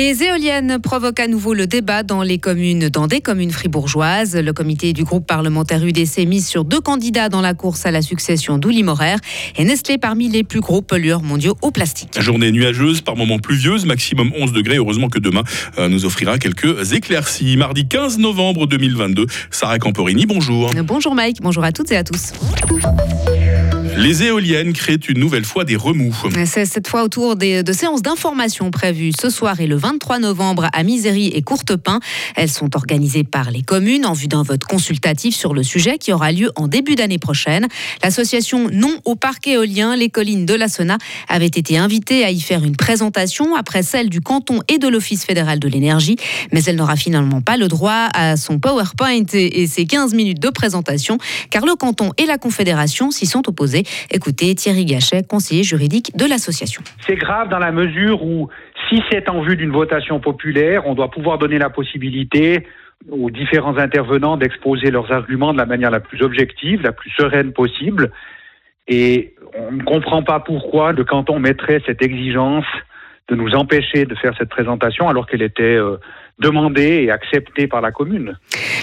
Les éoliennes provoquent à nouveau le débat dans les communes, dans des communes fribourgeoises. Le comité du groupe parlementaire UDC mise sur deux candidats dans la course à la succession d'Ouli Morer et Nestlé parmi les plus gros pollueurs mondiaux au plastique. Journée nuageuse, par moments pluvieuse, maximum 11 degrés. Heureusement que demain euh, nous offrira quelques éclaircies. Mardi 15 novembre 2022, Sarah Camporini, bonjour. Bonjour Mike, bonjour à toutes et à tous. Les éoliennes créent une nouvelle fois des remous. C'est cette fois autour de séances d'information prévues ce soir et le 23 novembre à Misery et Courtepin. Elles sont organisées par les communes en vue d'un vote consultatif sur le sujet qui aura lieu en début d'année prochaine. L'association Non au parc éolien Les Collines de la Sena avait été invitée à y faire une présentation après celle du canton et de l'Office fédéral de l'énergie, mais elle n'aura finalement pas le droit à son PowerPoint et ses 15 minutes de présentation car le canton et la Confédération s'y sont opposés. Écoutez Thierry Gachet, conseiller juridique de l'association. C'est grave dans la mesure où, si c'est en vue d'une votation populaire, on doit pouvoir donner la possibilité aux différents intervenants d'exposer leurs arguments de la manière la plus objective, la plus sereine possible. Et on ne comprend pas pourquoi le canton mettrait cette exigence de nous empêcher de faire cette présentation alors qu'elle était euh, demandée et acceptée par la commune.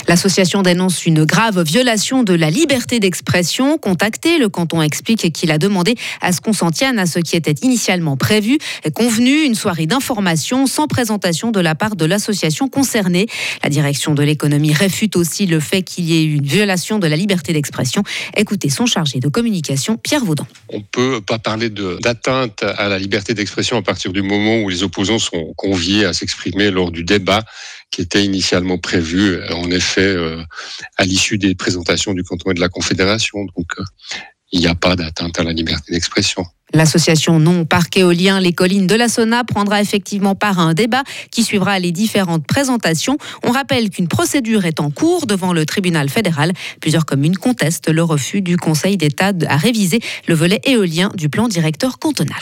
L'association dénonce une grave violation de la liberté d'expression. Contacté, le canton explique qu'il a demandé à ce qu'on s'en tienne à ce qui était initialement prévu, convenu une soirée d'information sans présentation de la part de l'association concernée. La direction de l'économie réfute aussi le fait qu'il y ait eu une violation de la liberté d'expression. Écoutez son chargé de communication, Pierre Vaudan. On ne peut pas parler d'atteinte à la liberté d'expression à partir du moment où les opposants sont conviés à s'exprimer lors du débat qui était initialement prévu, en effet, euh, à l'issue des présentations du canton et de la Confédération. Donc, euh, il n'y a pas d'atteinte à la liberté d'expression. L'association non parc éolien Les Collines de la Sona prendra effectivement part à un débat qui suivra les différentes présentations. On rappelle qu'une procédure est en cours devant le tribunal fédéral. Plusieurs communes contestent le refus du Conseil d'État à réviser le volet éolien du plan directeur cantonal.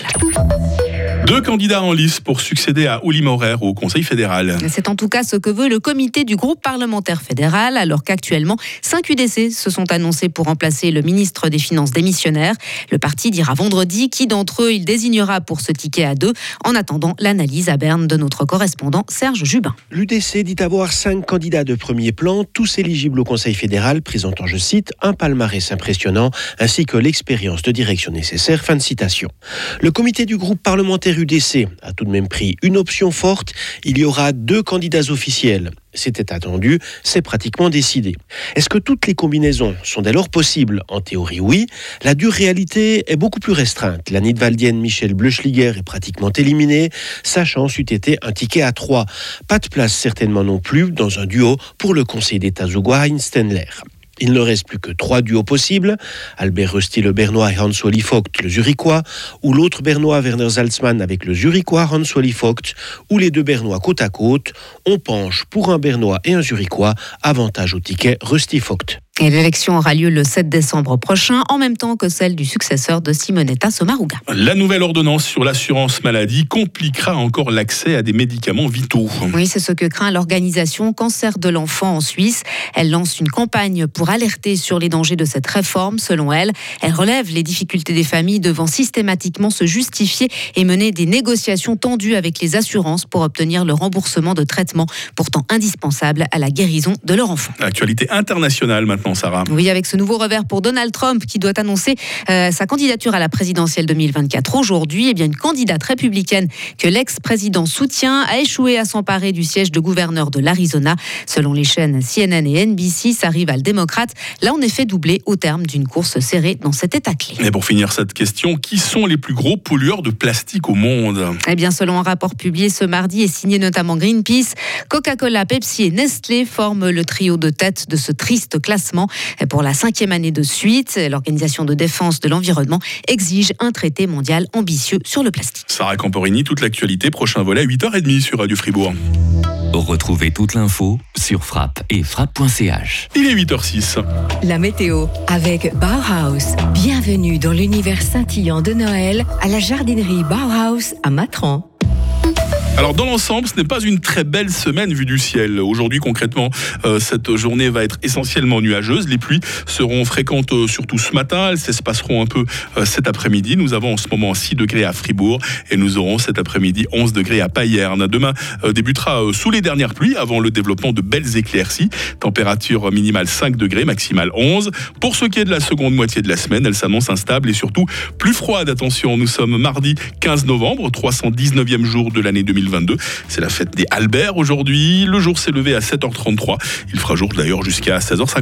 Deux candidats en lice pour succéder à Ouli Maurer au Conseil fédéral. C'est en tout cas ce que veut le comité du groupe parlementaire fédéral, alors qu'actuellement, cinq UDC se sont annoncés pour remplacer le ministre des Finances démissionnaire. Le parti dira vendredi qui d'entre eux il désignera pour ce ticket à deux. En attendant, l'analyse à Berne de notre correspondant Serge Jubin. L'UDC dit avoir cinq candidats de premier plan, tous éligibles au Conseil fédéral, présentant, je cite, un palmarès impressionnant, ainsi que l'expérience de direction nécessaire. Fin de citation. Le comité du groupe parlementaire UDC a tout de même pris une option forte. Il y aura deux candidats officiels. C'était attendu, c'est pratiquement décidé. Est-ce que toutes les combinaisons sont dès lors possibles? En théorie, oui. La dure réalité est beaucoup plus restreinte. La Nidwaldienne Michel Bleuschliger est pratiquement éliminée. Sa chance eût été un ticket à trois. Pas de place certainement non plus dans un duo pour le Conseil d'État Zougoine Stenler. Il ne reste plus que trois duos possibles, Albert Rusty le Bernois et Hans Wally Vogt le Zurichois, ou l'autre Bernois Werner Salzmann avec le Zurichois Hans Wally Vogt, ou les deux Bernois côte à côte. On penche pour un Bernois et un Zurichois, avantage au ticket Rusty Vogt. Et l'élection aura lieu le 7 décembre prochain, en même temps que celle du successeur de Simonetta Sommaruga. La nouvelle ordonnance sur l'assurance maladie compliquera encore l'accès à des médicaments vitaux. Oui, c'est ce que craint l'organisation Cancer de l'enfant en Suisse. Elle lance une campagne pour alerter sur les dangers de cette réforme. Selon elle, elle relève les difficultés des familles devant systématiquement se justifier et mener des négociations tendues avec les assurances pour obtenir le remboursement de traitements pourtant indispensables à la guérison de leur enfant. Actualité internationale maintenant. Sarah. Oui, avec ce nouveau revers pour Donald Trump qui doit annoncer euh, sa candidature à la présidentielle 2024 aujourd'hui. Eh bien, une candidate républicaine que l'ex-président soutient a échoué à s'emparer du siège de gouverneur de l'Arizona. Selon les chaînes CNN et NBC, sa rivale démocrate l'a en effet doublé au terme d'une course serrée dans cet état clé. Et pour finir cette question, qui sont les plus gros pollueurs de plastique au monde? Eh bien, selon un rapport publié ce mardi et signé notamment Greenpeace, Coca-Cola, Pepsi et Nestlé forment le trio de tête de ce triste classement pour la cinquième année de suite, l'Organisation de défense de l'environnement exige un traité mondial ambitieux sur le plastique. Sarah Camporini, toute l'actualité, prochain volet à 8h30 sur Radio Fribourg. Retrouvez toute l'info sur frappe et frappe.ch. Il est 8h06. La météo avec Bauhaus. Bienvenue dans l'univers scintillant de Noël à la jardinerie Bauhaus à Matran. Alors dans l'ensemble, ce n'est pas une très belle semaine vue du ciel. Aujourd'hui concrètement, euh, cette journée va être essentiellement nuageuse. Les pluies seront fréquentes euh, surtout ce matin. Elles s'espaceront un peu euh, cet après-midi. Nous avons en ce moment 6 degrés à Fribourg et nous aurons cet après-midi 11 degrés à Payerne. Demain débutera sous les dernières pluies avant le développement de belles éclaircies. Température minimale 5 degrés, maximale 11. Pour ce qui est de la seconde moitié de la semaine, elle s'annonce instable et surtout plus froide. Attention, nous sommes mardi 15 novembre, 319e jour de l'année 2022. C'est la fête des Albert aujourd'hui. Le jour s'est levé à 7h33. Il fera jour d'ailleurs jusqu'à 16h50.